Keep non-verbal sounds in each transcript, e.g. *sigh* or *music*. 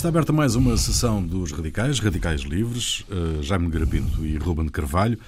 Está aberta mais uma sessão dos radicais, radicais livres, uh, Jaime Garapinto e Ruben de Carvalho.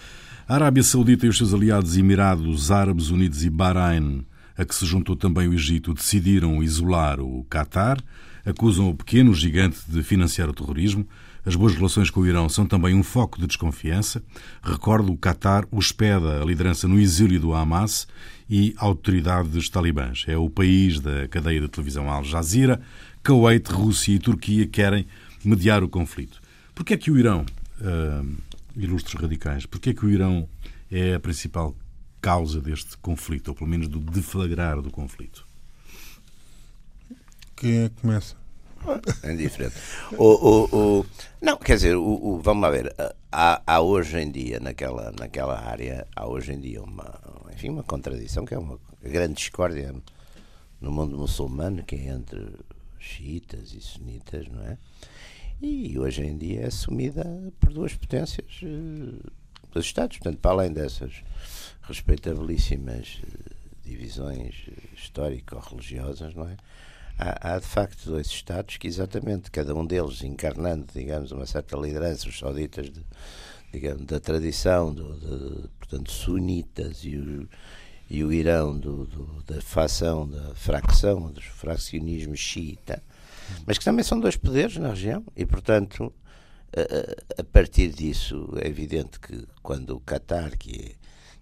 A Arábia Saudita e os seus aliados Emirados Árabes Unidos e Bahrein, a que se juntou também o Egito, decidiram isolar o Qatar, acusam o pequeno gigante de financiar o terrorismo. As boas relações com o Irão são também um foco de desconfiança. Recordo, o Qatar hospeda a liderança no exílio do Hamas e autoridades talibãs. É o país da cadeia de televisão Al Jazeera, Kuwait, Rússia e Turquia querem mediar o conflito. Por que é que o Irão, uh, ilustres radicais, por que é que o Irão é a principal causa deste conflito, ou pelo menos do deflagrar do conflito? Quem é que começa? É indiferente. O, o, o, não, quer dizer, o, vamos lá ver. Há, há, hoje em dia, naquela, naquela área, há hoje em dia uma, enfim, uma contradição que é uma grande discórdia no mundo muçulmano, que é entre xiitas e sunitas, não é? E hoje em dia é assumida por duas potências uh, dos Estados. Portanto, para além dessas respeitabilíssimas uh, divisões uh, histórico-religiosas, não é? Há, há, de facto dois Estados que, exatamente, cada um deles encarnando, digamos, uma certa liderança, os sauditas, de, digamos, da tradição, do, de, portanto, sunitas e os e o Irão do, do, da facção, da fracção, do fraccionismo xiita, mas que também são dois poderes na região e, portanto, a, a partir disso é evidente que quando o Qatar, que é,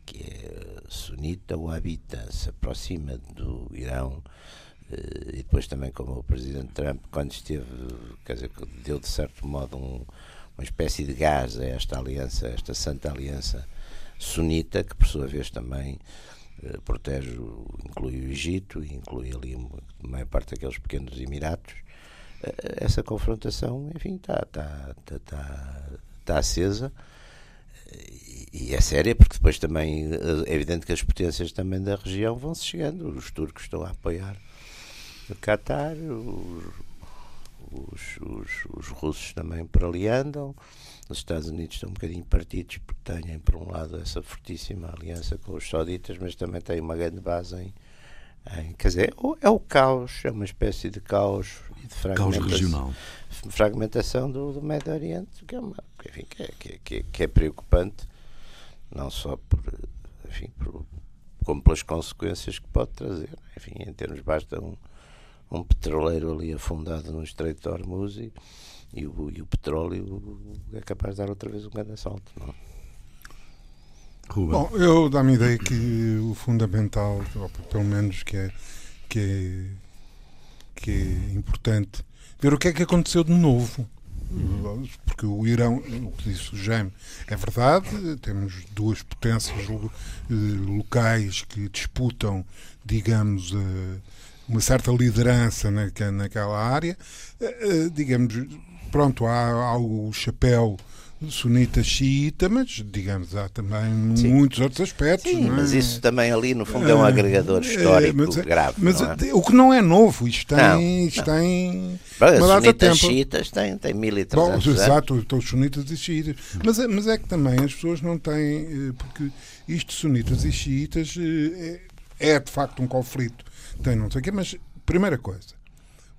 que é sunita ou habita, se aproxima do Irão, eh, e depois também como o Presidente Trump, quando esteve, quer dizer, deu de certo modo um, uma espécie de gás a esta aliança, a esta santa aliança sunita, que por sua vez também protege, inclui o Egito inclui ali a maior parte daqueles pequenos Emiratos. Eh, essa confrontação, enfim, está tá, tá, tá, tá acesa e é séria porque depois também é evidente que as potências também da região vão se chegando. Os turcos estão a apoiar o Qatar, os, os, os, os russos também por ali andam. Os Estados Unidos estão um bocadinho partidos porque têm, por um lado, essa fortíssima aliança com os sauditas, mas também têm uma grande base em. em quer dizer, é o caos, é uma espécie de caos e de fragmentação, caos regional. fragmentação do, do Médio Oriente, que é, uma, enfim, que, é, que, é, que é preocupante, não só por, enfim, por, como pelas consequências que pode trazer. Enfim, em termos, basta um, um petroleiro ali afundado no Estreito de Hormuz e e o, e o petróleo é capaz de dar outra vez um grande assalto. Não? Ruben. Bom, eu dá-me a ideia que o fundamental, ou pelo menos que é, que é, que é importante, ver o que é que aconteceu de novo. Porque o Irão, o que disse o Jaime, é verdade, temos duas potências eh, locais que disputam, digamos, eh, uma certa liderança naquela área, eh, digamos, pronto, há, há o chapéu sunita xiita, mas digamos, há também Sim. muitos outros aspectos. Sim, é? mas isso também ali no fundo é um ah, agregador histórico é, mas, grave. Mas é? o que não é novo, isto tem. Não, isto não. tem Bom, data tempo. xiitas têm, têm 1300 anos. Exato, estão os sunitas e xiitas. Mas, é, mas é que também as pessoas não têm. Eh, porque isto, sunitas e xiitas, eh, é, é de facto um conflito. Tem não sei o quê, mas primeira coisa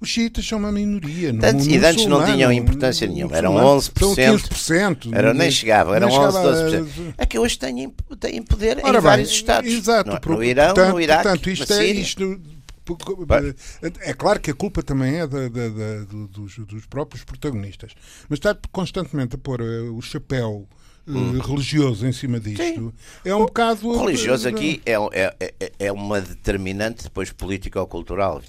os xiitas são uma minoria. No Tanto, e antes não tinham importância nenhuma, eram 11%. São 15%. Eram, nem chegavam, eram 11, 12%. É que hoje têm, têm poder Ora em bem, vários Estados. Exato. No, no Irão, portanto, no Iraque, portanto, isto é, isto, é claro que a culpa também é da, da, da, dos, dos, próprios protagonistas, mas está constantemente a pôr eh, o chapéu hum. religioso em cima disto. Sim. É um o bocado. Religioso aqui é, é, é, é uma determinante depois político-cultural.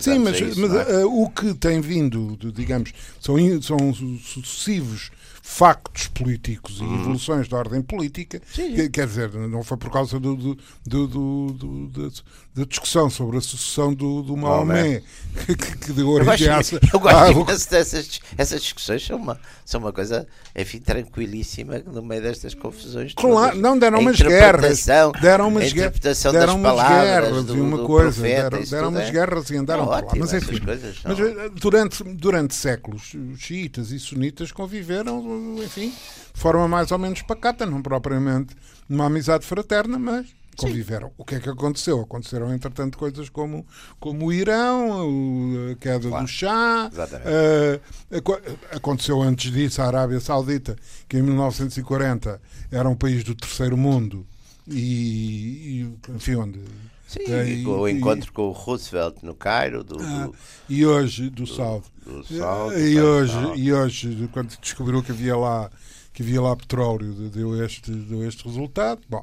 Sim, mas, isso, mas é? uh, o que tem vindo, digamos, são, são sucessivos factos políticos e uhum. evoluções da ordem política, que, quer dizer, não foi por causa do, do, do, do da discussão sobre a sucessão do, do Maomé *laughs* que, que deu origem a. Eu gosto ah, dessas essas discussões, são uma, são uma coisa, enfim, tranquilíssima no meio destas confusões. Claro, não, deram umas guerras. Deram umas, interpretação deram umas guerras do, e uma coisa. Profeta, deram, deram umas é. guerras e andaram para lá. Mas enfim, mas, eh, durante, durante séculos, os xiitas e sunitas conviveram, enfim, de forma mais ou menos pacata, não propriamente uma amizade fraterna, mas conviveram. Sim. O que é que aconteceu? Aconteceram, entretanto, coisas como, como o Irão, a queda claro. do Chá. Uh, aconteceu antes disso a Arábia Saudita, que em 1940 era um país do terceiro mundo e, e enfim, onde. Sim, tem, o encontro e, com o Roosevelt no Cairo. Do, ah, do e hoje, do, do Salve. Do Salve e, hoje, e hoje, quando descobriu que havia lá, que havia lá petróleo, deu este, deu este resultado. Bom,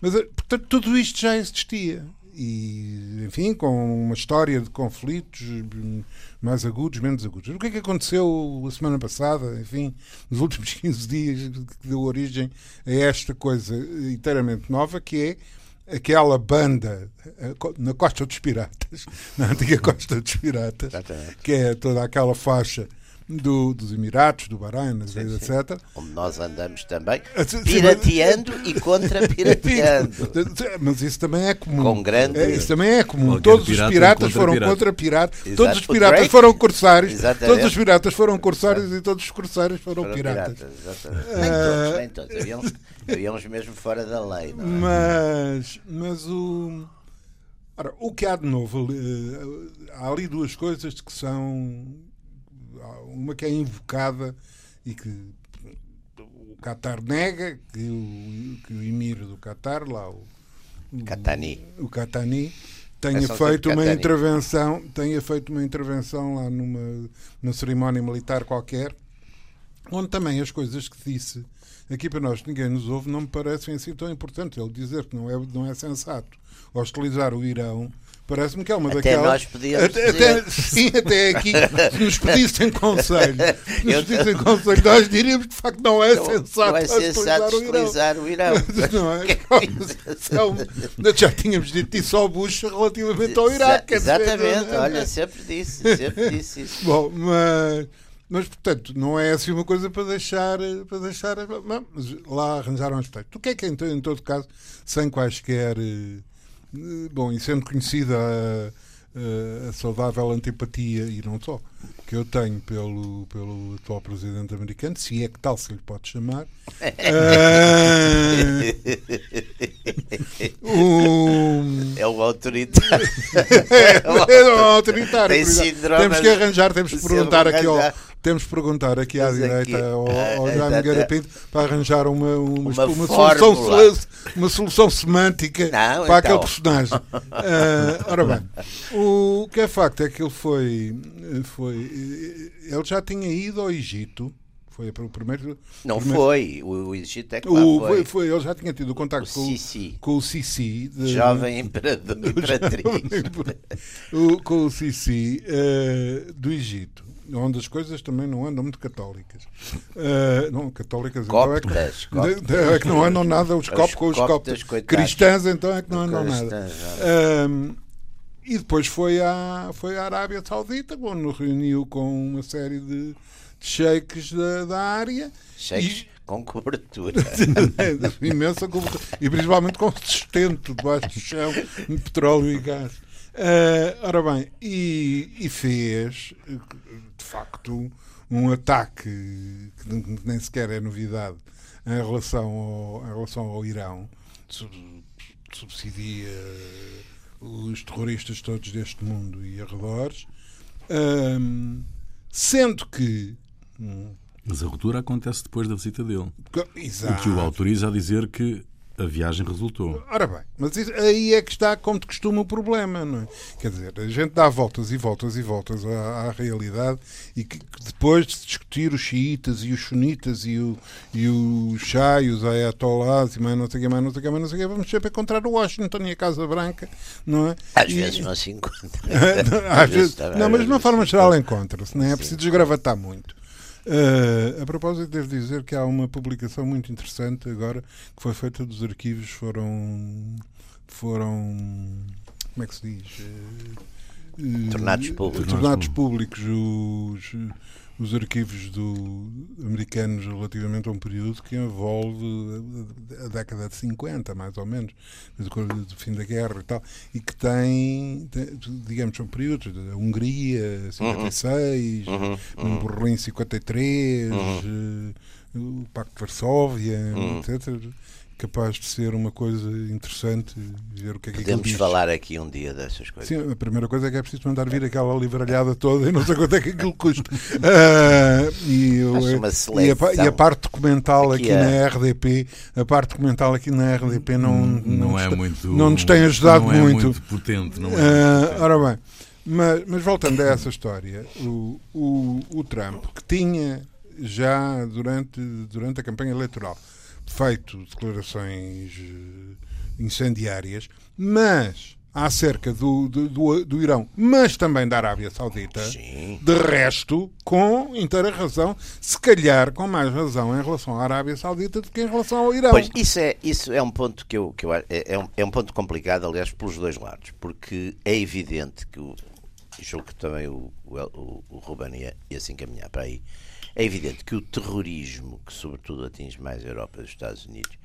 mas, eh, portanto, tudo isto já existia. E, enfim, com uma história de conflitos mais agudos, menos agudos. O que é que aconteceu a semana passada, enfim, nos últimos *laughs* 15 dias, que deu origem a esta coisa inteiramente nova, que é aquela banda eh, na Costa dos Piratas, *laughs* na antiga Costa dos Piratas, que é toda aquela faixa do, dos Emirados, do Bahrein, sim, etc. Onde nós andamos também pirateando e contra-pirateando. *laughs* Mas isso também é comum. Com grande... É, isso também é comum. Qualquer todos os piratas foram pirata. contra piratas. Todos os piratas foram corsários. Exatamente. Todos os piratas foram corsários e todos os corsários foram, foram piratas. piratas uh... Nem todos, nem todos. *laughs* Haviam uns mesmo fora da lei. Não é? Mas, mas o. Ora, o que há de novo? Eh, há ali duas coisas que são uma que é invocada e que o Qatar nega, que o, que o emir do Qatar, lá o, Catani, o Catani tenha feito uma intervenção, tenha feito uma intervenção lá numa, numa cerimónia militar qualquer, onde também as coisas que disse aqui para nós ninguém nos ouve não me parecem assim tão importantes. Ele dizer que não é, não é sensato hostilizar o Irão Parece-me que é uma até daquelas. Nós podíamos até, até, sim, até aqui, se nos pedissem conselho, se nos pedissem conselho, nós diríamos que de facto não é não, sensato, não é sensato utilizar o Irão. Não é? *laughs* é já tínhamos dito isso ao Bush relativamente ao Iraque. Exatamente, dizer, olha, sempre disse, sempre disse isso. Bom, mas. Mas, portanto, não é assim uma coisa para deixar. Para deixar mas lá arranjaram aspecto. O que é que, em, em todo caso, sem quaisquer eh, bom, e sendo conhecida a, a, saudável antipatia, e não só, que eu tenho pelo, pelo atual presidente americano, se é que tal se lhe pode chamar. *laughs* um... É o autoritário. *laughs* é, o autoritário. Temos que arranjar, temos que perguntar aqui ao, temos que perguntar aqui à direita aqui, ao, ao *laughs* Jaime Guerra Pinto para arranjar uma, uma, uma, uma solução, uma solução semântica Não, para então. aquele personagem. Uh, *laughs* ora bem, o que é facto é que ele foi, foi. Ele já tinha ido ao Egito. Foi o primeiro. Não primeiro, foi, o, Egito é que o, foi. foi. Ele já tinha tido contato com, com o Sisi. De, Jovem imperador, imperatriz. *laughs* o, com o Sisi uh, do Egito onde as coisas também não andam muito católicas. Uh, não, católicas então é que, é que não andam nada os copos com os copos. Cristãs então é que não andam nada. Uh, e depois foi à, foi à Arábia Saudita, onde reuniu com uma série de, de sheiks da, da área. Sheiks e, com cobertura. *laughs* imensa cobertura. E principalmente com sustento debaixo do chão de petróleo e gás. Uh, ora bem, e, e, fez de facto um ataque que nem sequer é novidade em relação ao, em relação ao Irão, subsidia os terroristas todos deste mundo e arredores, um, sendo que. Mas a ruptura acontece depois da visita dele. Exato. O que o autoriza a dizer que a viagem resultou. Ora bem, mas isso, aí é que está, como de costume, o problema, não é? Quer dizer, a gente dá voltas e voltas e voltas à, à realidade e que, que, depois de discutir os xiitas e os sunitas e o, e o Shah e os ayatollahs e mais não sei o que, mais não sei o que, mais não sei o que, vamos sempre encontrar o Washington e a Casa Branca, não é? Às e, vezes não se encontra. *laughs* às vezes, não, mas de uma forma geral encontra-se, não é? É preciso desgravatar muito. Uh, a propósito, devo dizer que há uma publicação muito interessante agora que foi feita dos arquivos, foram. foram. como é que se diz? Uh, tornados públicos. Tornados públicos os os arquivos do, americanos relativamente a um período que envolve a década de 50, mais ou menos, do fim da guerra e tal, e que tem, digamos, são períodos da Hungria, 56, uhum. Uhum. Berlim, 53, uhum. o Pacto de Varsóvia, hum. etc capaz de ser uma coisa interessante ver o que é que Podemos diz. falar aqui um dia dessas coisas. Sim, a primeira coisa é que é preciso mandar vir aquela livralhada toda e não sei quanto é que aquilo custa. Uh, *laughs* e, eu, e, a, e, a, parte documental aqui, aqui é... na RDP, a parte documental aqui na RDP não, não, não é está, muito não nos tem ajudado não é muito. muito potente, não é? Uh, ora bem, mas, mas voltando a essa história, o, o, o Trump que tinha já durante, durante a campanha eleitoral feito declarações eh, incendiárias, mas acerca do, do, do, Irão, mas também da Arábia Saudita, Sim. de resto, com inteira razão, se calhar com mais razão em relação à Arábia Saudita do que em relação ao Irão. Pois, isso é, isso é um ponto que eu, que eu é, é, um, é um ponto complicado, aliás, pelos dois lados, porque é evidente que o, julgo que também o, o, o Ruben ia, ia se encaminhar para aí, é evidente que o terrorismo, que sobretudo atinge mais a Europa e os Estados Unidos,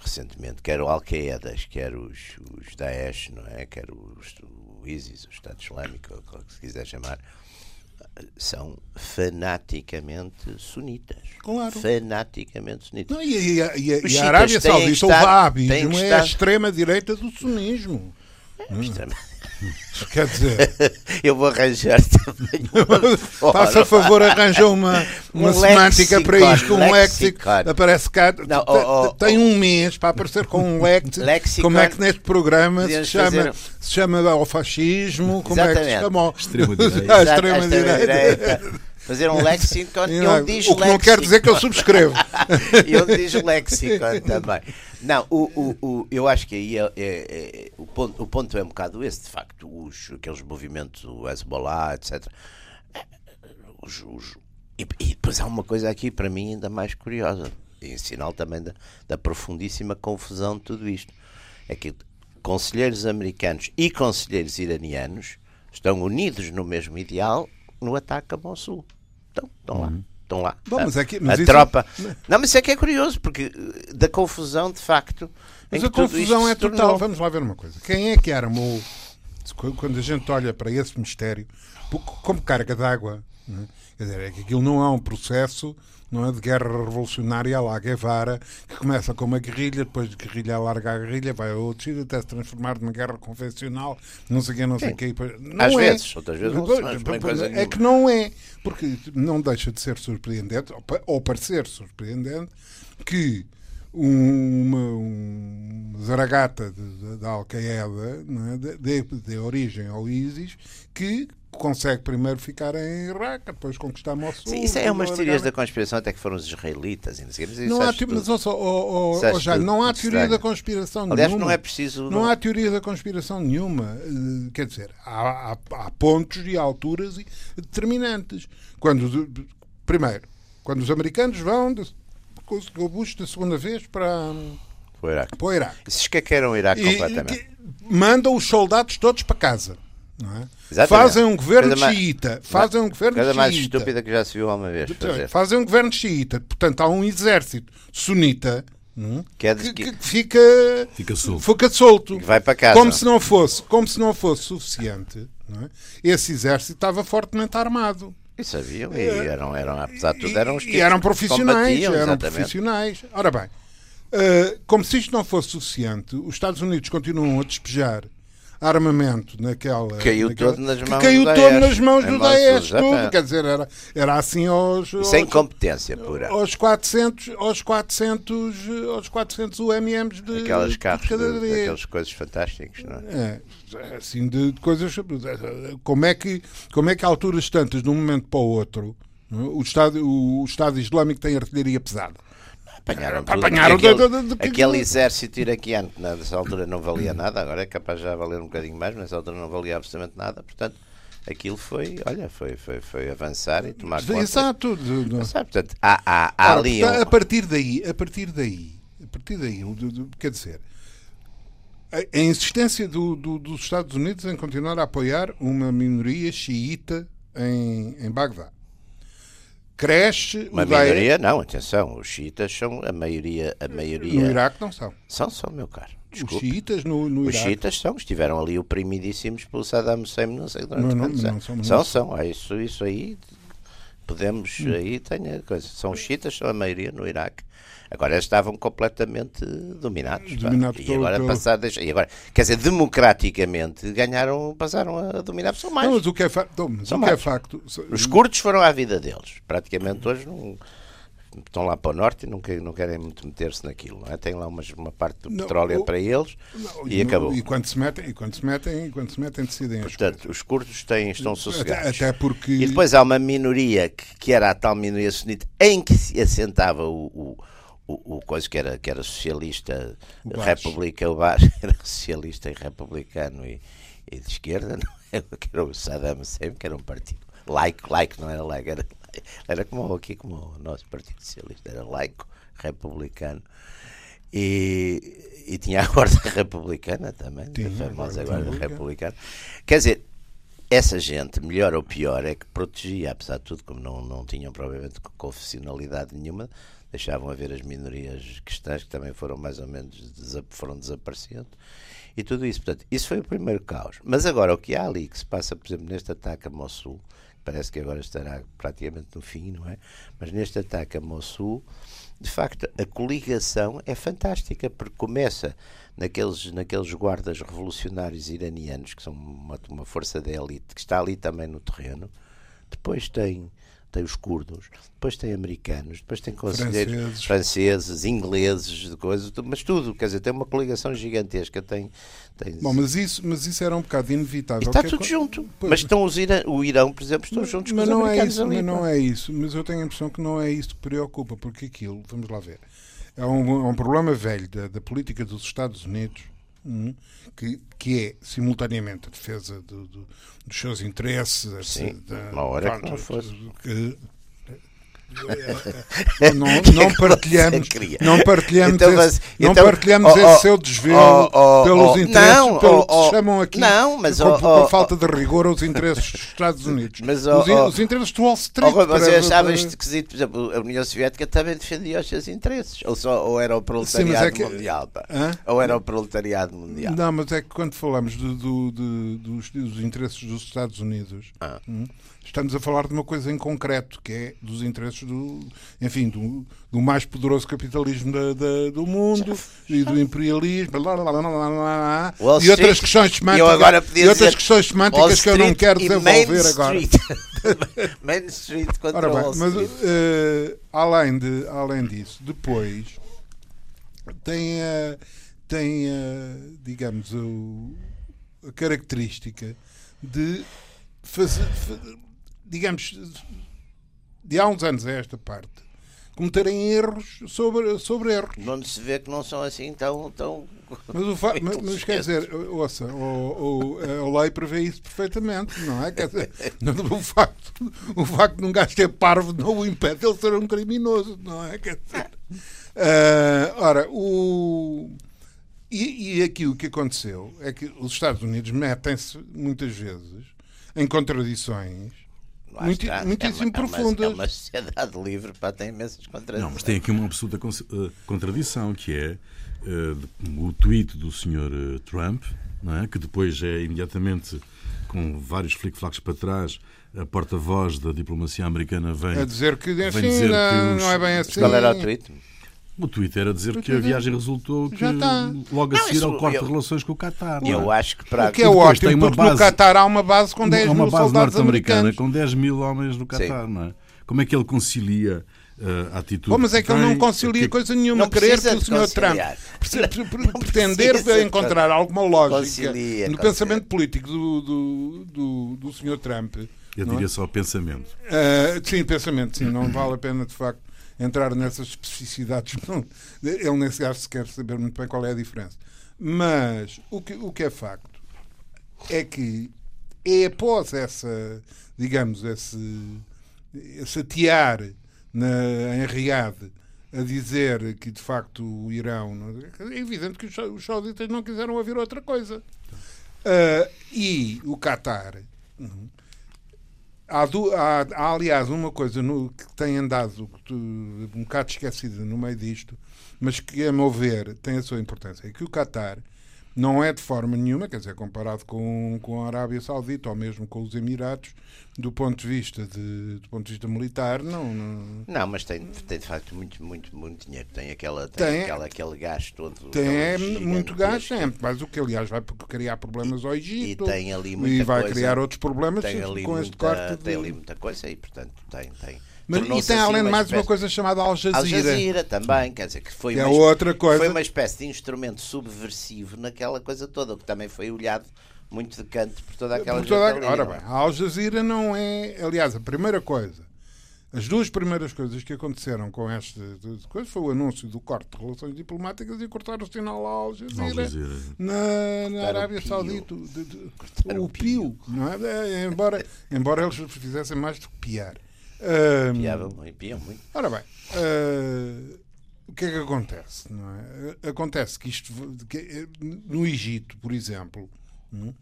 recentemente, quer o Al-Qaeda, quer os, os Daesh, não é? quer os, o ISIS, o Estado Islâmico, ou o que se quiser chamar, são fanaticamente sunitas. Claro. Fanaticamente sunitas. Não, e, e, e, e a Arábia Saudita, o Wahhabismo é a extrema-direita do sunismo. É, hum. Quer dizer, *laughs* eu vou arranjar também. *laughs* Faça favor, arranja uma, uma um semântica para isto, um léxico. Aparece cá, Não, oh, oh, tem um mês para aparecer com um léxico. *laughs* Como é que neste programa se chama, fazer... se chama ao fascismo? Como Exatamente. é que se chama? Extrema-direita. Extrema-direita fazer um lexicon e onde diz O que não quer dizer que eu subscrevo. *laughs* e onde diz lexicon também. Não, o, o, o, eu acho que aí é, é, é, o, ponto, o ponto é um bocado esse, de facto, os, aqueles movimentos, o Hezbollah, etc. Os, os, e, e, depois há uma coisa aqui para mim ainda mais curiosa, e sinal também da, da profundíssima confusão de tudo isto. É que conselheiros americanos e conselheiros iranianos estão unidos no mesmo ideal no ataque a Mossul. Estão, estão lá. Uhum. Estão lá. Bom, mas é que, mas a isso... tropa. Não, mas isso é que é curioso, porque eh, da confusão, de facto. Mas a confusão é total. Tornou... Vamos lá ver uma coisa. Quem é que armou, quando a gente olha para esse mistério, como carga d'água? É? Quer dizer, é que aquilo não é um processo não é, de guerra revolucionária à la Guevara, que começa com uma guerrilha, depois de guerrilha alarga a guerrilha, vai a outro sítio até se transformar numa guerra convencional, não sei o que, não sei o que. Não Às é. vezes, outras vezes não são, É que não é, porque não deixa de ser surpreendente, ou parecer surpreendente, que uma, uma zaragata da Al-Qaeda é? de, de, origem ao ISIS que consegue primeiro ficar em Iraque, depois conquistar Mossul. Sim, isso é umas teorias da conspiração, até que foram os israelitas. Não, não há, mas, oh, oh, já, não há teoria estranho. da conspiração Aliás, nenhuma. não é preciso. Não, não há teoria da conspiração nenhuma. Eh, quer dizer, há, há, há pontos e alturas determinantes. Quando, primeiro, quando os americanos vão o Bush da segunda vez para. Para o Iraque. Para o Iraque. Se esqueceram o Iraque e, completamente. mandam os soldados todos para casa. É? Fazem um governo coisa xiita. Mais, fazem um governo coisa xiita. mais estúpida que já se viu alguma vez. Fazer. Fazem um governo xiita. Portanto, há um exército sunita hum, que, é que, que, fica, fica solto. Fica solto. Que vai para casa. Como se não fosse, como se não fosse suficiente. É? Esse exército estava fortemente armado. E sabiam, e é. eram, eram, apesar de tudo, eram os E eram profissionais. Eram profissionais. Ora bem, uh, como se isto não fosse suficiente, os Estados Unidos continuam a despejar armamento naquela. Caiu naquela, todo nas mãos caiu do todo nas mãos do Daesh, tudo. Quer dizer, era, era assim aos. Sem aos, competência pura. Aos 400, aos 400, aos 400 UMMs de. Aquelas carros, de, de, aquelas coisas fantásticas, não é? é assim, de, de, coisas. Como é, que, como é que, a alturas tantas, de um momento para o outro, o Estado, o Estado Islâmico tem artilharia pesada? Apanharam tudo. Apanharam aquele, de, de, de, aquele exército iraquiano que nessa altura não valia nada, agora é capaz já valer um bocadinho mais, mas nessa altura não valia absolutamente nada, portanto aquilo foi, olha, foi, foi, foi avançar e tomar conta. Exato. portanto, há, há, há Ora, ali um... a partir daí, a partir daí, a partir daí, quer dizer, a, insistência do, do, dos Estados Unidos em continuar a apoiar uma minoria xiita em, em Bagdá cresce. Uma maioria, não, atenção, os xiitas são a maioria, a maioria. No Iraque não são. São, são, meu caro. Desculpe. Os xiitas no, no Os Iraque. xiitas são, estiveram ali oprimidíssimos pelo Saddam Hussein, não sei durante não, não. Não, são, são, são. É isso, isso aí podemos hum. aí tem coisa. São chiitas, são a maioria no Iraque. Agora estavam completamente dominados. Dominado e agora pelo... passar, deixa, e agora, quer dizer, democraticamente ganharam, passaram a dominar, são mais. Não, mas o que é, fa... não, o que é facto. Os curtos foram à vida deles. Praticamente hoje não estão lá para o norte e não, querem, não querem muito meter-se naquilo. Não é? Tem lá umas, uma parte do não, petróleo o, para eles não, e, acabou. E quando se metem, e quando se metem, e quando se metem decidem Portanto, os curdos têm, estão sossegados. Até, até, porque... E depois há uma minoria que, que era a tal minoria sunita em que se assentava o, o o, o coisa que era, que era socialista, o república, o *laughs* era socialista e republicano e, e de esquerda, não é? *laughs* que era o Saddam Hussein, que era um partido laico, laico não era laico, era, era como aqui, como o nosso Partido Socialista, era laico, republicano. E, e tinha a Guarda *laughs* Republicana também, tinha, a famosa Guarda Republicana. Quer dizer, essa gente, melhor ou pior, é que protegia, apesar de tudo, como não, não tinham provavelmente confessionalidade nenhuma, deixavam haver as minorias cristãs que também foram mais ou menos foram desaparecendo e tudo isso. Portanto, isso foi o primeiro caos. Mas agora o que há ali que se passa, por exemplo, neste ataque a Mossul, parece que agora estará praticamente no fim, não é? Mas neste ataque a Mossul, de facto, a coligação é fantástica, porque começa naqueles, naqueles guardas revolucionários iranianos, que são uma, uma força da elite, que está ali também no terreno, depois tem tem os curdos, depois tem americanos, depois tem conselheiros franceses, franceses ingleses, de coisas, mas tudo, quer dizer, tem uma coligação gigantesca. Tem, tem... Bom, mas isso, mas isso era um bocado inevitável. E está tudo é... junto. Pois, mas estão os Irã, o Irão, por exemplo, estão mas, juntos mas com os não americanos é isso, ali. Mas não é isso, mas eu tenho a impressão que não é isso que preocupa, porque aquilo, vamos lá ver, é um, é um problema velho da, da política dos Estados Unidos que, que é simultaneamente a defesa do, do, dos seus interesses. Sim, da, uma hora que não fosse. Que, não, não *laughs* partilhamos, não partilhamos, então, esse, não então, partilhamos oh, esse seu desvio oh, oh, pelos interesses, não, pelo que se chamam aqui, não, mas, com, com falta de rigor, os interesses dos Estados *laughs* Unidos. Mas, os, os, interesses do Wall Street. Oh, mas eu achava isto esquisito, por exemplo, a União Soviética também defendia os seus interesses, ou, só, ou era o proletariado Sim, é que, mundial, ou era o proletariado mundial. Não, mas é que quando falamos do, do, do, dos, dos, interesses dos Estados Unidos, ah. hum, estamos a falar de uma coisa em concreto, que é dos interesses do, enfim, do, do mais poderoso capitalismo da, da, do mundo e do imperialismo lá, lá, lá, e outras questões semânticas, e outras questões semânticas que eu não quero desenvolver agora. *laughs* Main Street contra Ora bem, mas uh, além, de, além disso, depois tem a, tem a, digamos, a, a característica de fazer, digamos, de há uns anos a esta parte, cometerem erros sobre, sobre erros. Não se vê que não são assim tão. tão mas, o fa *laughs* mas, mas quer dizer, ouça, o, o, a lei prevê isso perfeitamente, não é? Quer dizer, *laughs* o, facto, o facto de um gajo ser parvo não o impede de ele ser um criminoso, não é? Quer dizer, uh, ora, o. E, e aqui o que aconteceu é que os Estados Unidos metem-se muitas vezes em contradições muito, está, muitíssimo é profundas. É uma, é uma sociedade livre, para tem imensas contradições. Não, mas tem aqui uma absoluta eh, contradição, que é uh, o tweet do Sr. Eh, Trump, é? que depois é imediatamente, com vários flic-flacs para trás, a porta-voz da diplomacia americana vem, a dizer que, vem dizer não, que os, não é bem assim. Qual era o tweet? O Twitter a dizer que a viagem resultou que tá. logo a seguir ao corte de relações com o Qatar. Eu não? acho que para o que é ótimo, tem uma porque base, no Qatar há uma base com 10 uma mil base norte-americana com 10 mil homens no Qatar, Sim. não é? Como é que ele concilia uh, a atitude? Bom, mas é que ele não concilia que... coisa nenhuma. Não querer que o Sr. Trump pretender encontrar alguma lógica concilia, no concilia. pensamento político do, do, do, do Sr. Trump. Eu diria é? só pensamento. Uh, sim, pensamento, sim. Não vale a pena, de facto, entrar nessas especificidades. *laughs* Não, ele nem sequer se quer saber muito bem qual é a diferença. Mas o que, o que é facto é que é após essa, digamos, esse, esse atear na, em Riad a dizer que de facto o Irão. É evidente que os sauditas não quiseram ouvir outra coisa. Uh, e o Qatar. Uhum, Há, há, há, aliás, uma coisa no, que tem andado um bocado esquecida no meio disto, mas que, a meu ver, tem a sua importância: é que o Qatar não é de forma nenhuma, quer dizer, comparado com, com a Arábia Saudita ou mesmo com os Emirados, do ponto de vista de, do ponto de vista militar, não. Não, não mas tem, tem de facto muito, muito, muito dinheiro. Tem, aquela, tem, tem aquela, aquele gasto todo. Tem é muito gasto, é, mas o que aliás vai criar problemas ao Egito. E, tem ali muita E vai coisa, criar outros problemas com muita, este corte. De... Tem ali muita coisa e, portanto, tem. tem mas, e tem além de mais uma coisa chamada Al Jazeera. Al Jazeera também, quer dizer, que foi, que uma, é outra coisa. foi uma espécie de instrumento subversivo naquela coisa toda, que também foi olhado muito de canto por toda aquela por toda, gente Ora bem, a Al Jazeera não é. Aliás, a primeira coisa, as duas primeiras coisas que aconteceram com esta coisa foi o anúncio do corte de relações diplomáticas e cortar o sinal à Al Jazeera, Al Jazeera. na, na Arábia Saudita. O pio, não é? é? Embora, embora eles fizessem mais do que piar. Um, Piavam muito, piam muito. Ora bem, uh, o que é que acontece? Não é? Acontece que isto, que, no Egito, por exemplo, hum,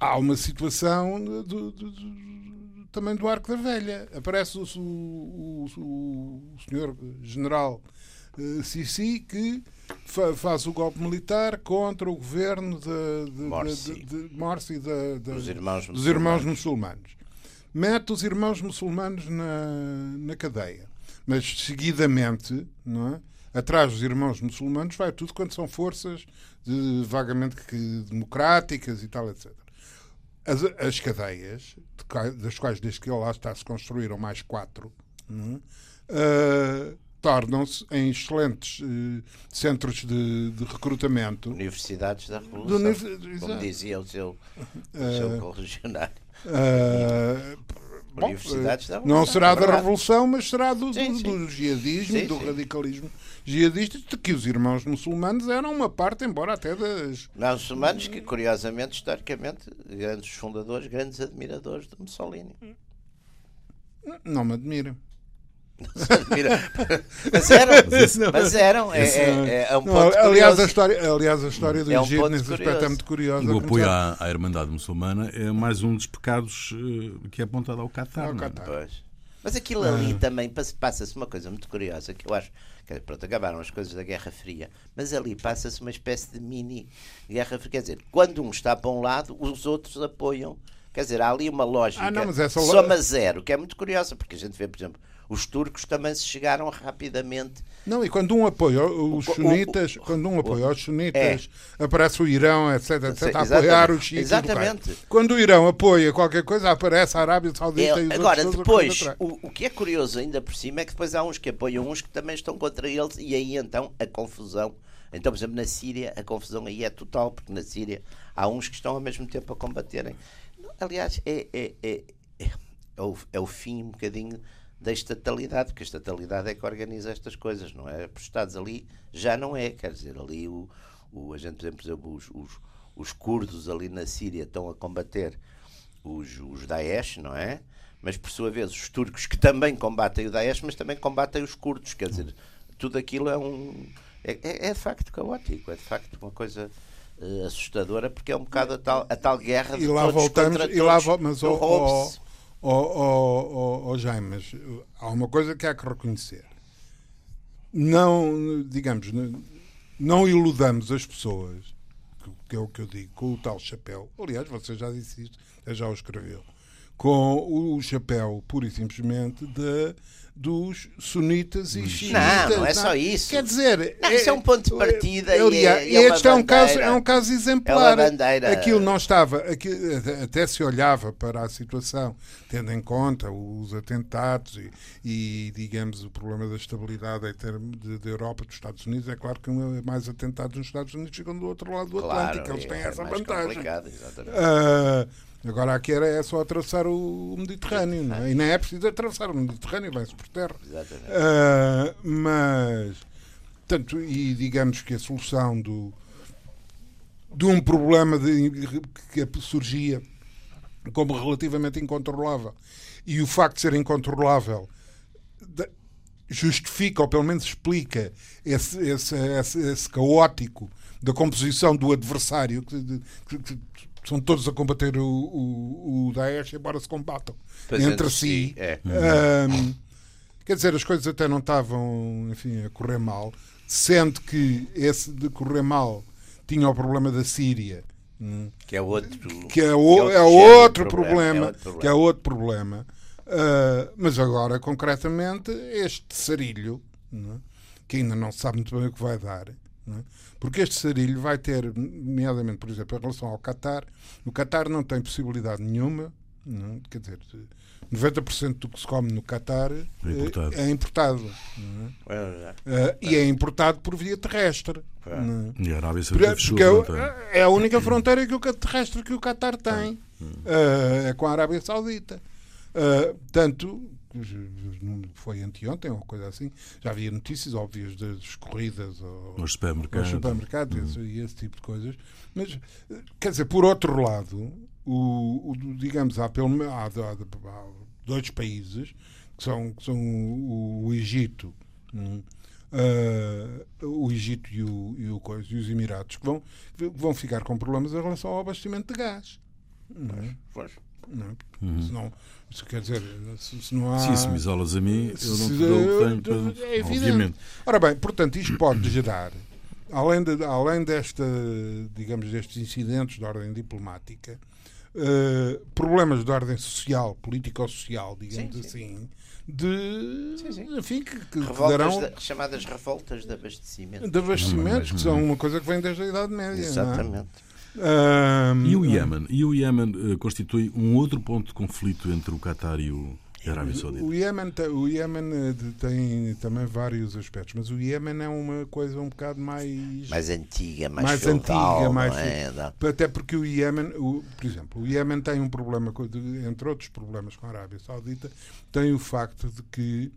há uma situação do, do, do, também do Arco da Velha. Aparece o, o, o, o senhor general uh, Sisi que fa, faz o golpe militar contra o governo de, de, Morsi, de, de, Morsi dos irmãos dos irmãos muçulmanos mete os irmãos muçulmanos na, na cadeia. Mas seguidamente, não é? atrás dos irmãos muçulmanos vai tudo quanto são forças de, vagamente democráticas e tal, etc. As, as cadeias, das quais desde que ele lá está se construíram mais quatro, uh, tornam-se em excelentes uh, centros de, de, recrutamento. Universidades da Revolução, como dizia o seu, o seu uh, correligionário. Uh, bom, não será da Revolução, mas será do, sim, sim. do jihadismo e do radicalismo jihadista, de que os irmãos muçulmanos eram uma parte, embora até das. Não, muçulmanos que, curiosamente, historicamente, grandes fundadores, grandes admiradores de Mussolini. Não me admira. *laughs* mas eram, mas eram. É, é, é um ponto aliás, a história, aliás, a história do é um Egito nesse curioso. aspecto é muito curiosa. O apoio à, à Irmandade Muçulmana é mais um dos pecados uh, que é apontado ao Qatar. Ao é? Qatar. Mas aquilo ali ah. também passa-se uma coisa muito curiosa que eu acho. Que, pronto, acabaram as coisas da Guerra Fria, mas ali passa-se uma espécie de mini Guerra Fria. Quer dizer, quando um está para um lado, os outros apoiam. Quer dizer, há ali uma lógica ah, não, mas essa soma zero, que é muito curiosa, porque a gente vê, por exemplo, os turcos também se chegaram rapidamente. Não, e quando um apoia os sunitas, quando um apoia os sunitas, é. aparece o Irão, etc, etc, a apoiar os xiitas. Exatamente. Quando o Irão apoia qualquer coisa, aparece a Arábia Saudita é, e os Agora, depois, o, o que é curioso ainda por cima é que depois há uns que apoiam uns que também estão contra eles, e aí então a confusão. Então, por exemplo, na Síria, a confusão aí é total, porque na Síria há uns que estão ao mesmo tempo a combaterem. Aliás, é, é, é, é, é o, é o fim um bocadinho da estatalidade, porque a estatalidade é que organiza estas coisas, não é? Por Estados ali já não é, quer dizer, ali o, o, a gente, por exemplo, os, os, os curdos ali na Síria estão a combater os, os Daesh, não é? Mas por sua vez os turcos que também combatem o Daesh, mas também combatem os curdos, quer dizer, tudo aquilo é um. É, é, é de facto caótico, é de facto uma coisa uh, assustadora, porque é um bocado a tal, a tal guerra de e lá voltamos, e lá, mas o, o, Oh, oh, oh, Jaime, mas há uma coisa que há que reconhecer. Não, digamos, não iludamos as pessoas, que é o que eu digo, com o tal chapéu. Aliás, você já disse isto, já o escreveu. Com o chapéu, pura e simplesmente, de dos sunitas e xiitas. Não, não é só isso. Quer dizer, não, é, isso é um ponto de partida. É, e, é, e este é um, caso, é um caso exemplar. É. Aquilo não estava, aquilo, até se olhava para a situação, tendo em conta os atentados e, e digamos, o problema da estabilidade em termos da Europa, dos Estados Unidos. É claro que mais atentados nos Estados Unidos ficam do outro lado do claro, Atlântico. Eles têm é essa vantagem. Agora aqui era, é só atravessar o Mediterrâneo, não é? e nem é preciso atravessar o Mediterrâneo, vai-se por terra. Exatamente. Uh, mas, tanto, e digamos que a solução do, de um problema de, que surgia como relativamente incontrolável e o facto de ser incontrolável justifica, ou pelo menos explica, esse, esse, esse, esse caótico da composição do adversário que, que, que são todos a combater o, o, o Daesh, embora se combatam pois entre si. É. Um, quer dizer, as coisas até não estavam enfim, a correr mal, sendo que esse de correr mal tinha o problema da Síria. Hum, que é outro, que é, o, é, outro, problema, problema, é outro problema, que é outro problema. Uh, mas agora, concretamente, este sarilho, é? que ainda não sabe muito bem o que vai dar, é? Porque este sarilho vai ter, nomeadamente, por exemplo, em relação ao Qatar, o Qatar não tem possibilidade nenhuma, não, quer dizer, 90% do que se come no Qatar é importado. É importado é? Uh, e é importado por via terrestre. É? E a Arábia Saudita porque é, é a única fronteira que o terrestre que o Qatar tem. Uh, é com a Arábia Saudita. Uh, tanto foi anteontem ou coisa assim, já havia notícias óbvias das corridas nos supermercados, supermercados uhum. e esse tipo de coisas. Mas, quer dizer, por outro lado, o, o digamos, há, pelo, há, há, há dois países, que são, que são o, o Egito, uh, o Egito e, o, e, o, e os Emirados, que vão, vão ficar com problemas em relação ao abastecimento de gás. Não é? Pois. Não é? Uhum. Senão, isso quer dizer, se, se, não há. Sim, se me isolas a mim, eu não te dou o que tenho para. É obviamente. Ora bem, portanto, isto pode gerar, além, de, além desta, digamos, destes incidentes de ordem diplomática, uh, problemas de ordem social, político-social, digamos sim, sim. assim, de sim, sim. enfim que, que darão de, chamadas revoltas de abastecimento de abastecimento que são uma coisa que vem desde a Idade Média é? exatamente um, e o Iémen e o Iémen uh, constitui um outro ponto de conflito entre o Qatar e o Arábia Saudita. O Iémen, o Iémen eh, tem também vários aspectos, mas o Iémen é uma coisa um bocado mais. Mais antiga, mais, mais feudal, antiga, mais. É? Até porque o Iémen, o, por exemplo, o Iémen tem um problema, entre outros problemas com a Arábia Saudita, tem o facto de que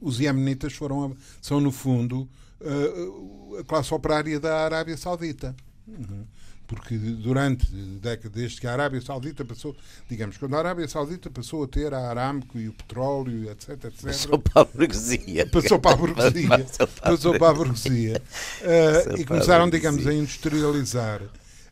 os iemenitas foram, são, no fundo, eh, a classe operária da Arábia Saudita. Uhum porque durante décadas, desde que a Arábia Saudita passou, digamos, quando a Arábia Saudita passou a ter a Aramco e o petróleo, etc, etc. Passou para a burguesia. Passou para a burguesia. *laughs* passou para a burguesia. *laughs* Uh, e começaram, digamos, a industrializar.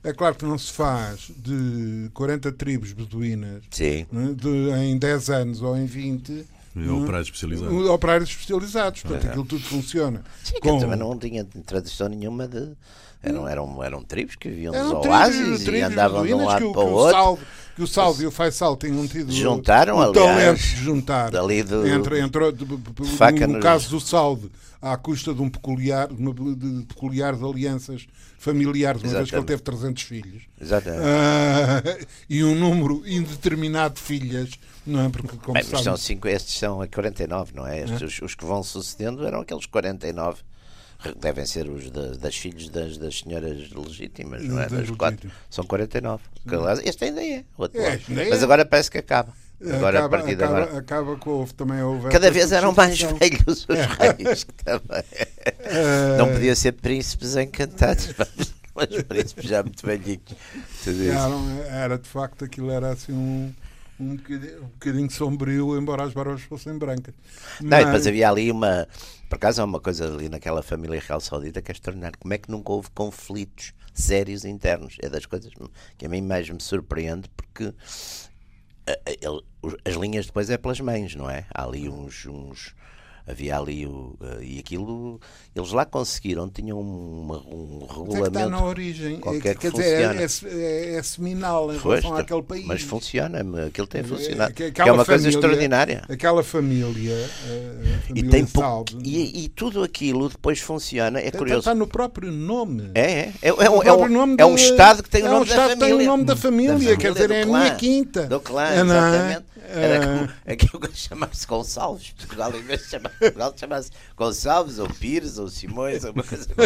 É claro que não se faz de 40 tribos beduínas né, de, em 10 anos ou em 20 e operários especializados. Operários especializados, portanto, é. aquilo tudo funciona. Sim, com... também não tinha tradição nenhuma de eram, eram, eram tribos que viviam eram nos oásis e andavam de um lado que, para o outro. Salve, que o Salve e o Faisal tinham tido juntaram, o, o talento de juntar. Dali do, entre, entre, de, no, caso do Salve, à custa de um peculiar de, peculiar de alianças familiares, uma vez que ele teve 300 filhos. Exatamente. Uh, *laughs* e um número indeterminado de filhas, não é? Porque, como Bem, sabe... são cinco, estes são a 49, não é? Estes, é? Os, os que vão sucedendo eram aqueles 49 devem ser os das, das filhos das, das senhoras legítimas, não é? Das quatro. São 49. Que, aliás, este ainda é. é Mas agora parece que acaba. Agora, acaba, a partir acaba, de agora. acaba com também houve Cada vez eram mais velhos os é. reis. É. Não podia ser príncipes encantados, mas príncipes já muito velhinhos. Era, era de facto aquilo era assim um um bocadinho, um bocadinho sombrio, embora as barbas fossem brancas. Mas... Não, depois havia ali uma. Por acaso há uma coisa ali naquela família real saudita que é extraordinário. Como é que nunca houve conflitos sérios internos? É das coisas que a mim mais me surpreende, porque as linhas depois é pelas mães, não é? Há ali uns, uns havia ali o, uh, e aquilo eles lá conseguiram tinham uma, um regulamento é está na origem qualquer quer que dizer é, é, é, seminal em pois, relação àquele país. mas funciona aquilo tem funcionado que, que é uma família, coisa extraordinária. aquela família, uh, família e tem e, e, tudo aquilo depois funciona é está, curioso. está no próprio nome. É é é, é, é, um, é um estado que tem o nome, da, família. Tem o nome da família, da família quer dizer é a minha quinta. do clã é, exatamente era como aquilo que chamava-se Gonçalves Portugal em vez de chamar Portugal chamasse Gonçalves ou Pires ou Simões ou uma coisa *laughs*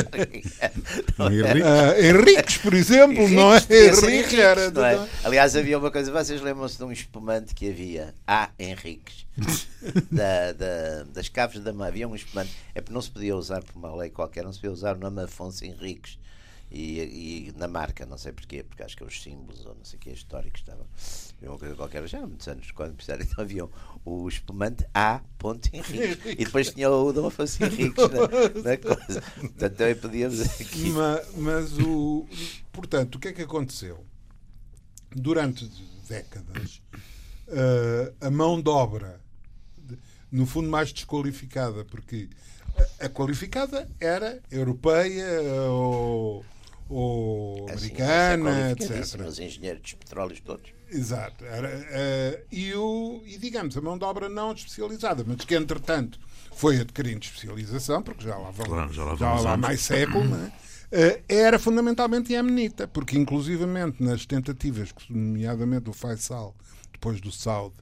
uh, Henriques, por exemplo, Henriques, não é? Henrique era. Não é? Aliás, havia uma coisa, vocês lembram-se de um espumante que havia? A Henriques. *laughs* da, da, das caves da mão. Havia um espumante. É porque não se podia usar por uma lei qualquer, não se podia usar o nome Afonso Henriques. E, e, na marca, não sei porquê, porque acho que os símbolos ou não sei o que históricos estavam. Havia uma coisa qualquer, já há muitos anos, quando precisaram, então havia o espumante A. Henrique e depois tinha o Dom Afonso Henriques na, *laughs* na, coisa. Portanto, também podíamos aqui. Mas, mas o. Portanto, o que é que aconteceu? Durante décadas, uh, a mão de obra, no fundo, mais desqualificada, porque a, a qualificada era europeia ou ou assim, americana, etc. Os engenheiros dos petróleos todos. Exato. Era, uh, e, o, e, digamos, a mão de obra não especializada, mas que, entretanto, foi adquirindo especialização, porque já lá vão, claro, já lá, já lá mais século, né? uh, era fundamentalmente iemenita, porque, inclusivamente, nas tentativas, nomeadamente o Faisal, depois do Saud,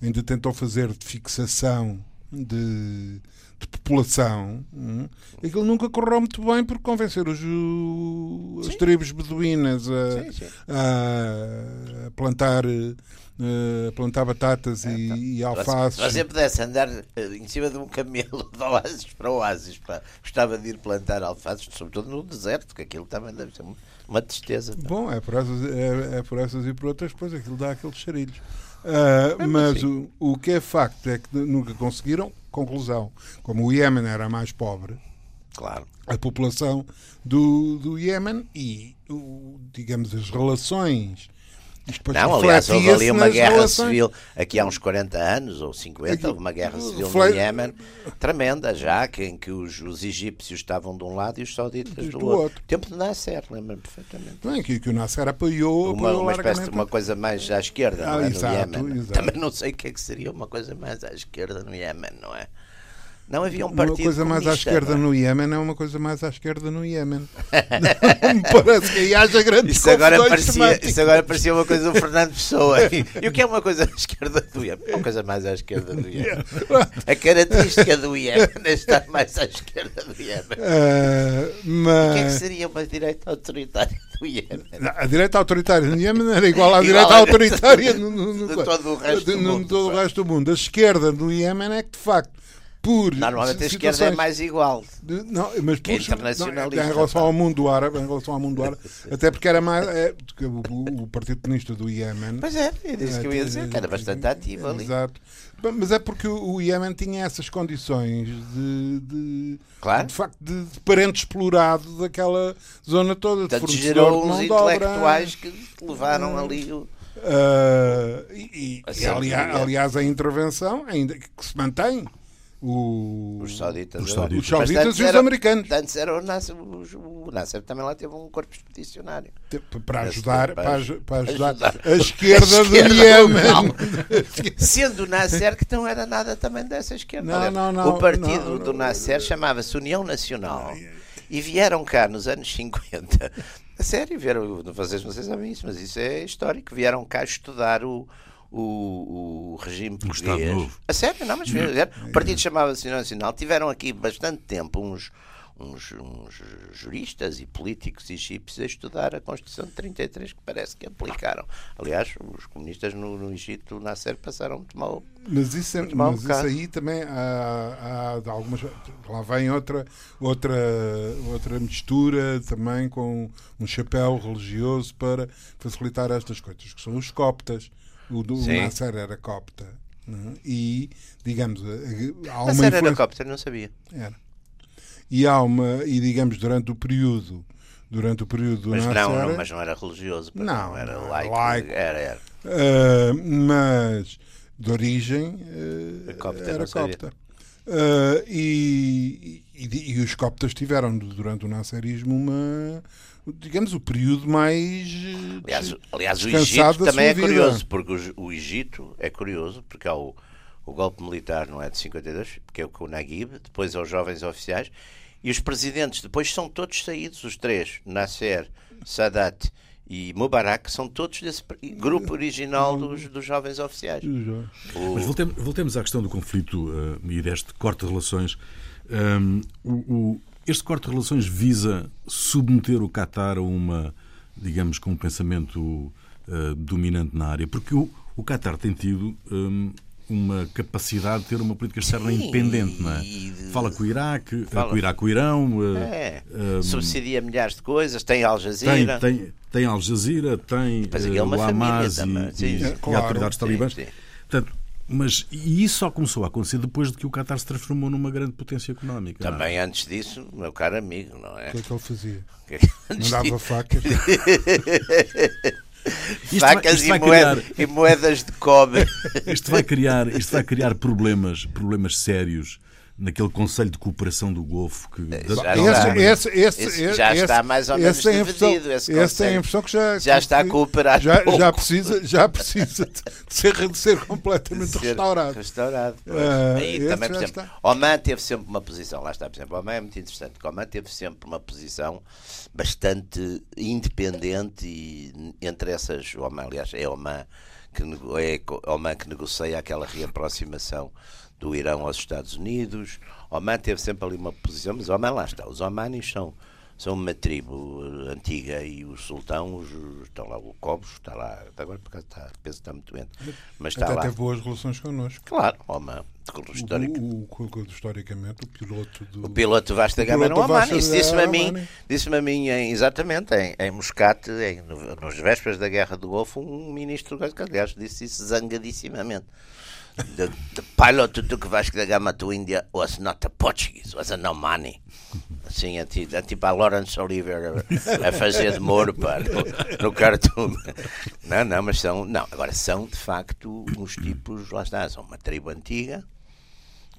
ainda tentou fazer de fixação de de população, hum, aquilo nunca correu muito bem porque convencer os, as tribos beduínas a, sim, sim. a plantar Uh, plantar batatas é, e, tá. e alfaces. Se você pudesse andar eh, em cima de um camelo *laughs* de oásis para oásis, pá, gostava de ir plantar alfaces, sobretudo no deserto, que aquilo também deve ser uma tristeza. Bom, é por, essas, é, é, por essas e por outras, depois aquilo dá aqueles charilhos. Uh, mas o, o que é facto é que nunca conseguiram, Conclusão: como o Iémen era mais pobre, claro. a população do, do Iémen e, o, digamos, as relações não, aliás, houve ali uma guerra relações... civil aqui há uns 40 anos ou 50, houve uma guerra civil no Iémen tremenda já, que, em que os, os egípcios estavam de um lado e os sauditas do, do outro. outro. Tempo de Nasser, lembro-me perfeitamente. Não, que, que o Nasser apoiou, uma, apoiou uma espécie de uma coisa mais à esquerda, ah, não é? Exato, no Iémen. Exato. Também não sei o que é que seria uma coisa mais à esquerda no Iémen, não é? Não havia um partido Uma coisa mais à esquerda é? no Iémen é uma coisa mais à esquerda no Iémen. *laughs* não me parece que aí haja grandes isso agora parecia Isso agora parecia uma coisa do Fernando Pessoa. E, e, o que é uma coisa à esquerda do Iémen? Uma coisa mais à esquerda do Iémen. A característica do Iémen é estar mais à esquerda do Iémen. Uh, mas... O que é que seria uma direita autoritária do Iémen? A direita autoritária no Iémen era igual à *laughs* igual direita autoritária *laughs* no, no, no, de todo o resto do mundo. todo o resto do mundo. A esquerda do Iémen é que, de facto, por Normalmente a esquerda é mais igual. De, não, mas por, não, em relação ao mundo árabe, em relação ao mundo árabe, até porque era mais é, o, o, Partido Comunista do Iémen. Pois é, é isso que eu ia dizer, que era bastante ativo ali. Exato. Mas é porque o Iémen tinha essas condições de, de, claro. de facto de, de, parente explorado daquela zona toda. Portanto, gerou uns intelectuais que levaram ali o. Uh, e, e, e aliás, aliás, a intervenção ainda que se mantém o... os sauditas, os sauditas, os sauditas e os era, americanos. Antes era o Nasser, o, Nasser também lá teve um corpo expedicionário. Para ajudar, para, para ajudar, ajudar a, esquerda *laughs* a esquerda do Iémen. *laughs* Sendo o Nasser que não era nada também dessa esquerda. Não, não, não, o partido não, do Nasser chamava-se União Nacional. E vieram cá nos anos 50. A sério, vieram, vocês não sei se sabem isso, mas isso é histórico. Vieram cá estudar o, o, o regime português. A sério, não, mas o partido chamava-se Nacional. Tiveram aqui bastante tempo uns, uns, uns, juristas e políticos egípcios a estudar a Constituição de 33 que parece que aplicaram. Aliás, os comunistas no, no Egito, Nasser, passaram muito mal. Mas isso, é, mas isso aí também há, há algumas. Lá vem outra, outra, outra mistura também com um chapéu religioso para facilitar estas coisas, que são os coptas. O, do, o Nasser era copta. É? E, digamos, há uma Nasser era copta, não sabia. Era. E há uma, e digamos, durante o período durante o período do mas Nasser... Não, não, mas não era religioso. Não, não era laico. laico. Era, era. Uh, mas, de origem, uh, copta, era copta. Uh, e, e, e, os coptas tiveram, durante o nasserismo, uma digamos, o período mais. Aliás, aliás o Egito também é vida. curioso, porque o, o, Egito é curioso, porque há o, o golpe militar, não é de 52, porque é o Naguib, depois aos jovens oficiais, e os presidentes depois são todos saídos, os três, Nasser, Sadat e Mubarak, são todos desse grupo original dos, dos jovens oficiais. O... Mas voltemos, voltemos à questão do conflito uh, e deste corte de relações. Um, o, este corte de relações visa submeter o Qatar a uma, digamos, com um pensamento uh, dominante na área, porque o, o Qatar tem tido um, uma capacidade de ter uma política externa Sim, independente, não é? Fala com o Iraque, fala, com o Iraque, com o Irão. Uh, é, um, subsidia milhares de coisas, tem Al Jazeera. Tem, tem, tem Al Jazeera, tem uh, o Hamas e, e, e, claro, autoridades talibãs. Portanto, mas e isso só começou a acontecer depois de que o Qatar se transformou numa grande potência económica. Também antes disso, meu caro amigo, não é? O que é que ele fazia? *laughs* Mandava facas. *laughs* facas vai, e, criar... e, moedas de cobre. *laughs* Isto vai criar, isto vai criar problemas, problemas sérios naquele Conselho de Cooperação do Golfo que já, esse, esse, esse, já está mais ou menos dividido esse, esse tem a impressão que já, já está a cooperar já, já precisa já precisa de *laughs* ser, de ser completamente de ser restaurado. restaurado uh, e também por exemplo está. Oman teve sempre uma posição lá está por exemplo Oman é muito interessante Oman teve sempre uma posição bastante independente e entre essas Oman aliás é Oman que é Oman que negocia aquela reaproximação do Irão aos Estados Unidos. Oman teve sempre ali uma posição, mas Oman lá está. Os Omanis são, são uma tribo antiga e os sultãos, estão lá, o Cobos está lá, agora porque está, penso está muito doente, mas está Até lá. teve boas relações connosco. Claro, Oman. Histórico. O, o, o, historicamente, o piloto do. O piloto Vasta Gama era um Omani. Isso disse-me a mim, disse a mim em, exatamente em, em Muscat, em, nos vésperas da Guerra do Golfo, um ministro, aliás disse isso zangadissimamente the, the pilot who took Vasco da Gama to India was not a Portuguese, was a Omani. Assim, é tipo, é tipo a Lawrence Oliver a, a fazer de Moro pá, no, no cartoon. Não, não, mas são. Não, agora são de facto uns tipos, lá está, são uma tribo antiga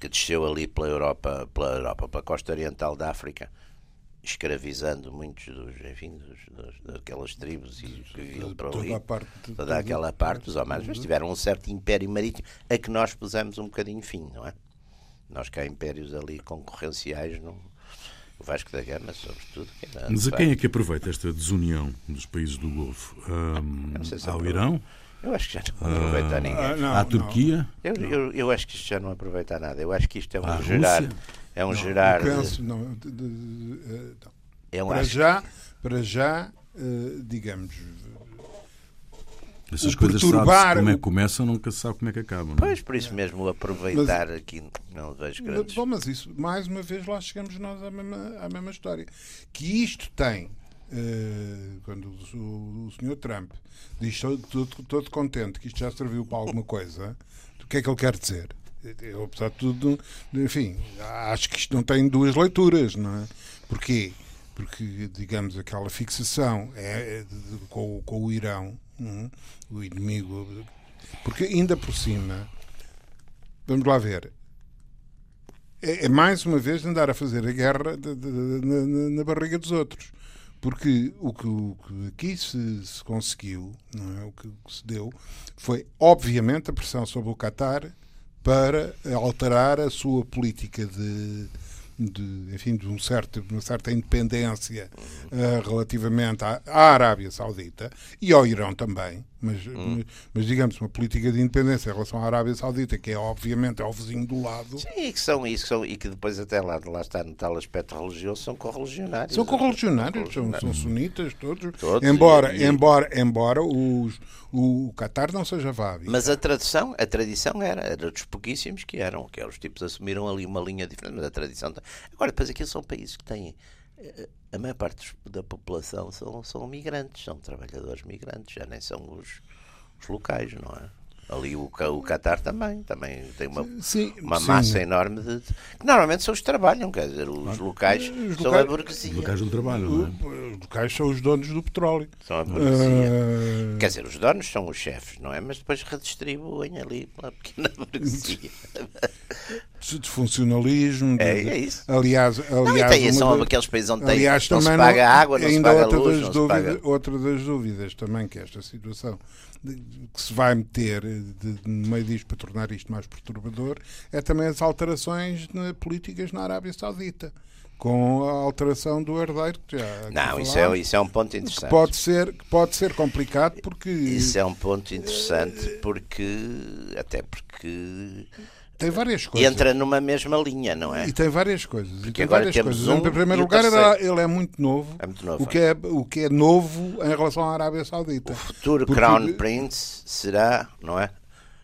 que desceu ali pela Europa, pela Europa, pela costa oriental da África escravizando muitos dos, enfim, dos, dos, daquelas tribos e que viviam para ali, toda, parte, toda aquela parte dos homens, mas tiveram um certo império marítimo a que nós pusemos um bocadinho fim, não é? Nós cá impérios ali concorrenciais não o Vasco da Gama, sobretudo. Que Mas a quem é que aproveita esta desunião dos países do Golfo? Um, se ao Irão? Eu acho que já não aproveita uh, ninguém. Não, à Turquia? Eu, eu, eu, acho que isto já não aproveita nada. Eu acho que isto é um gerar. É um não, gerar. Penso, não, de, de, de, é um para, já, para já, uh, digamos. Essas coisas perturbar como é que começam, nunca se sabe como é que acabam. Não? É? Pois, por isso mesmo, aproveitar mas, aqui não vejo grandes. Bom, mas isso, mais uma vez, lá chegamos nós à mesma, à mesma história. Que isto tem quando o, o senhor Trump diz todo, todo, contente que isto já serviu para alguma coisa, o que é que ele quer dizer? Eu, apesar de tudo, enfim, acho que isto não tem duas leituras, não é? Porquê? Porque, digamos, aquela fixação é, de, com, com, o Irão, é? o inimigo. Porque, ainda por cima, vamos lá ver, é, é mais uma vez andar a fazer a guerra de, de, na, na barriga dos outros. Porque o que, o que aqui se, se, conseguiu, é? o que se deu, foi obviamente a pressão sobre o Qatar para alterar a sua política de, de, enfim, de um certo, uma certa independência uh, relativamente à, à, Arábia Saudita e ao Irão também, mas, hum. mas digamos uma política de independência em relação à Arábia Saudita, que é obviamente é o vizinho do lado. Sim, e que são isso, são, e que depois até lá, lá está no tal aspecto religioso, são correligionários. São correligionários, são, são sunitas todos, todos embora, e, embora, embora os, o Qatar não seja vábio. Mas a tradição, a tradição era, era dos pouquíssimos que eram, que os tipos assumiram ali uma linha diferente, mas a tradição. Agora, depois aqui são países que têm eh, a maior parte da população são, são migrantes, são trabalhadores migrantes, já nem são os, os locais, não é? Ali o, o Qatar também, também tem uma, sim, uma sim. massa enorme de, que normalmente são os que trabalham, quer dizer, os locais os são locais, a burguesia. Os locais do trabalho, não é? Os locais são os donos do petróleo. São a burguesia. Uh... Quer dizer, os donos são os chefes, não é? Mas depois redistribuem ali pela pequena *laughs* burguesia. de funcionalismo. É, é isso. Aliás, aliás não, tem, são aqueles países onde tem, aliás, não se paga não, água, não se paga outra luz, das dúvida, paga... Outra das dúvidas também que esta situação que se vai meter de, no meio disto para tornar isto mais perturbador é também as alterações na, políticas na Arábia Saudita com a alteração do herdeiro que já não isso é isso é um ponto interessante. Pode ser pode ser complicado porque isso é um ponto interessante porque até porque tem várias coisas. Entra numa mesma linha, não é? E tem várias coisas. Porque agora temos coisas. Um em primeiro lugar, ele é muito novo. É muito novo. O que é, o que é novo em relação à Arábia Saudita. O futuro Porque... Crown Prince será, não é?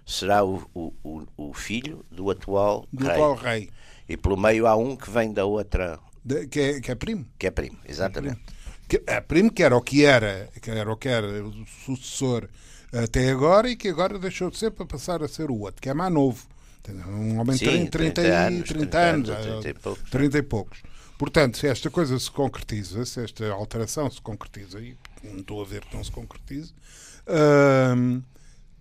Será o, o, o filho do atual do rei. atual rei. E pelo meio há um que vem da outra. De, que, é, que é primo. Que é primo, exatamente. É primo. Que, é primo que era o que era, que era o que era o sucessor até agora e que agora deixou de ser para passar a ser o outro, que é mais novo. Um homem de 30, 30, 30, anos, 30, anos, 30 e poucos. 30 e poucos. Portanto, se esta coisa se concretiza, se esta alteração se concretiza, e não estou a ver que não se concretize, hum,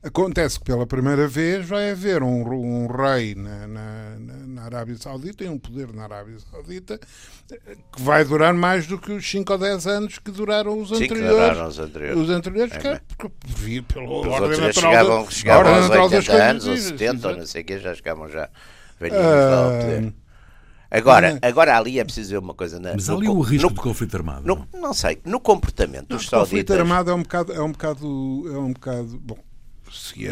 Acontece que pela primeira vez vai haver um, um rei na, na, na, Arábia Saudita e um poder na Arábia Saudita que vai durar mais do que os 5 ou 10 anos que duraram os Sim, anteriores. Duraram os anteriores. Os anteriores, é, que, é porque via pela ordem natural, chegavam, da, chegavam aos 80 anos, ou 70, ou não sei o que, já chegavam já velhinhos uh, ao poder. Agora, agora ali é preciso ver uma coisa. Na, Mas ali no, o risco no, de conflito armado. No, não? não sei, no comportamento dos sauditas... O conflito armado é um bocado, é um bocado, é um bocado bom, se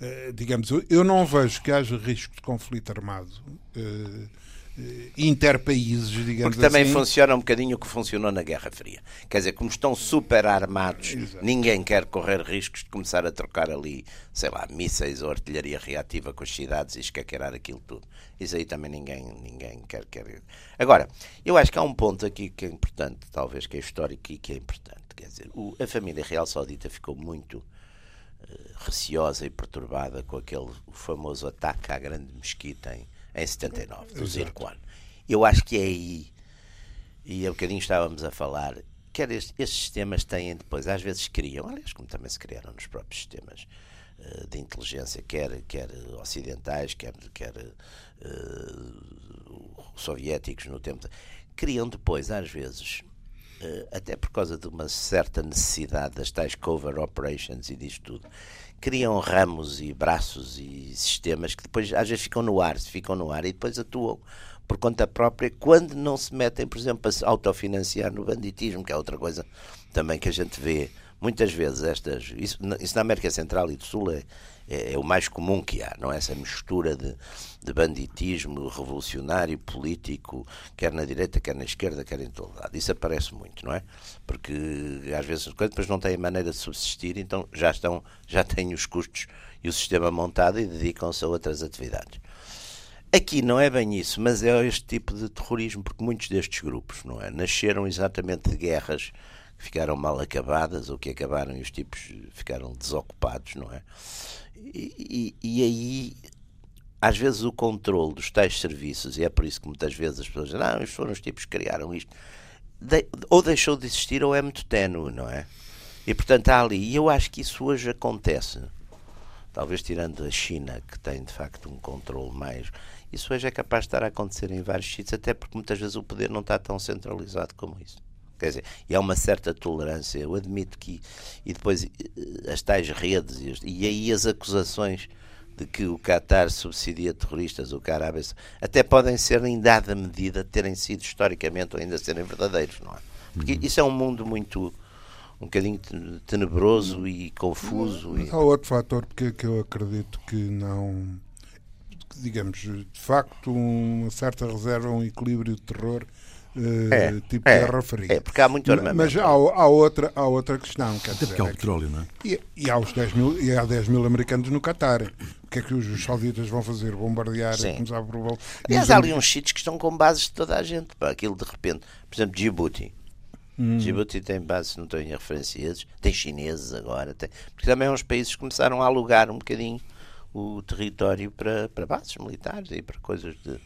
é, digamos, eu não vejo que haja risco de conflito armado uh, interpaíses, digamos Porque também assim. funciona um bocadinho o que funcionou na Guerra Fria. Quer dizer, como estão super armados, Exato. ninguém quer correr riscos de começar a trocar ali, sei lá, mísseis ou artilharia reativa com as cidades e escaquear aquilo tudo. Isso aí também ninguém, ninguém quer, quer. Agora, eu acho que há um ponto aqui que é importante, talvez que é histórico e que é importante. Quer dizer, o, a família real saudita ficou muito receosa e perturbada com aquele famoso ataque à grande mesquita em em 79, do Zircon. Eu acho que é aí, e há bocadinho estávamos a falar, quer estes, estes sistemas têm depois, às vezes criam, aliás, como também se criaram nos próprios sistemas uh, de inteligência, quer, quer ocidentais, quer, quer uh, soviéticos no tempo, criam depois, às vezes, até por causa de uma certa necessidade das tais cover operations e disto tudo, criam ramos e braços e sistemas que depois às vezes ficam no ar, ficam no ar e depois atuam por conta própria quando não se metem, por exemplo, a se autofinanciar no banditismo, que é outra coisa também que a gente vê muitas vezes estas. Isso, isso na América Central e do Sul é, é, é, o mais comum que há, não é? Essa mistura de, de banditismo revolucionário, político, quer na direita, quer na esquerda, quer em todo lado. Isso aparece muito, não é? Porque às vezes depois não têm maneira de subsistir, então já estão, já têm os custos e o sistema montado e dedicam-se a outras atividades. Aqui não é bem isso, mas é este tipo de terrorismo, porque muitos destes grupos, não é? Nasceram exatamente de guerras ficaram mal acabadas ou que acabaram e os tipos ficaram desocupados, não é? E, e, e aí, às vezes, o controle dos tais serviços, e é por isso que muitas vezes as pessoas dizem, não, estes foram os tipos que criaram isto, de, ou deixou de existir ou é muito ténue, não é? E portanto há ali, e eu acho que isso hoje acontece, talvez tirando a China, que tem de facto um controle mais. Isso hoje é capaz de estar a acontecer em vários sítios, até porque muitas vezes o poder não está tão centralizado como isso. Quer dizer, e há uma certa tolerância, eu admito que. E depois eh, as tais redes, e aí as acusações de que o Qatar subsidia terroristas, o Arábia, até podem ser, em dada medida, terem sido historicamente ou ainda serem verdadeiros, não é? Porque uhum. isso é um mundo muito. um bocadinho tenebroso e confuso. Mas há outro fator que, que eu acredito que não. digamos, de facto, uma certa reserva, um equilíbrio de terror Uh, é, tipo é, Guerra Fria. É, porque há muito armamento. Mas há, há, outra, há outra questão. Quer Até porque há o petróleo, não é? E, e, há os 10 mil, e há 10 mil americanos no Qatar. O que é que os, sauditas vão fazer? Bombardear? Sim. Começar a provar... Aliás, há ali uns sítios que estão com bases de toda a gente. Pá, aquilo de repente. Por exemplo, Djibouti. Hum. Djibouti tem bases, não estou em referências, tem chineses agora, tem, porque também uns países começaram a alugar um bocadinho o território para, para bases militares e para coisas de,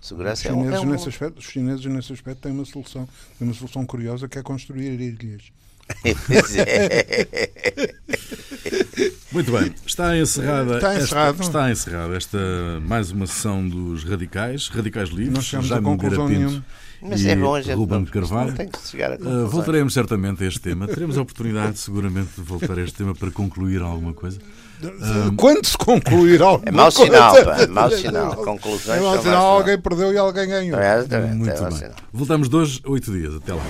segurança os chineses, é um, nesse aspecto, os chineses nesse aspecto têm uma solução, têm uma solução curiosa que é construir ilhas. *laughs* Muito bem, está encerrada, está, encerrado. Esta, está encerrada esta mais uma sessão dos radicais, radicais livres. Não chegamos a conclusão nenhuma. Mas é bom, gente. Ruben de Carvalho. Uh, voltaremos certamente a este tema. Teremos a oportunidade, seguramente, de voltar a este tema para concluir alguma coisa. Quando se concluir alguma É mau sinal, pá, é mau sinal. Conclusões é mau sinal, alguém perdeu e alguém ganhou. É, Muito bem. Voltamos dois, oito dias. Até lá.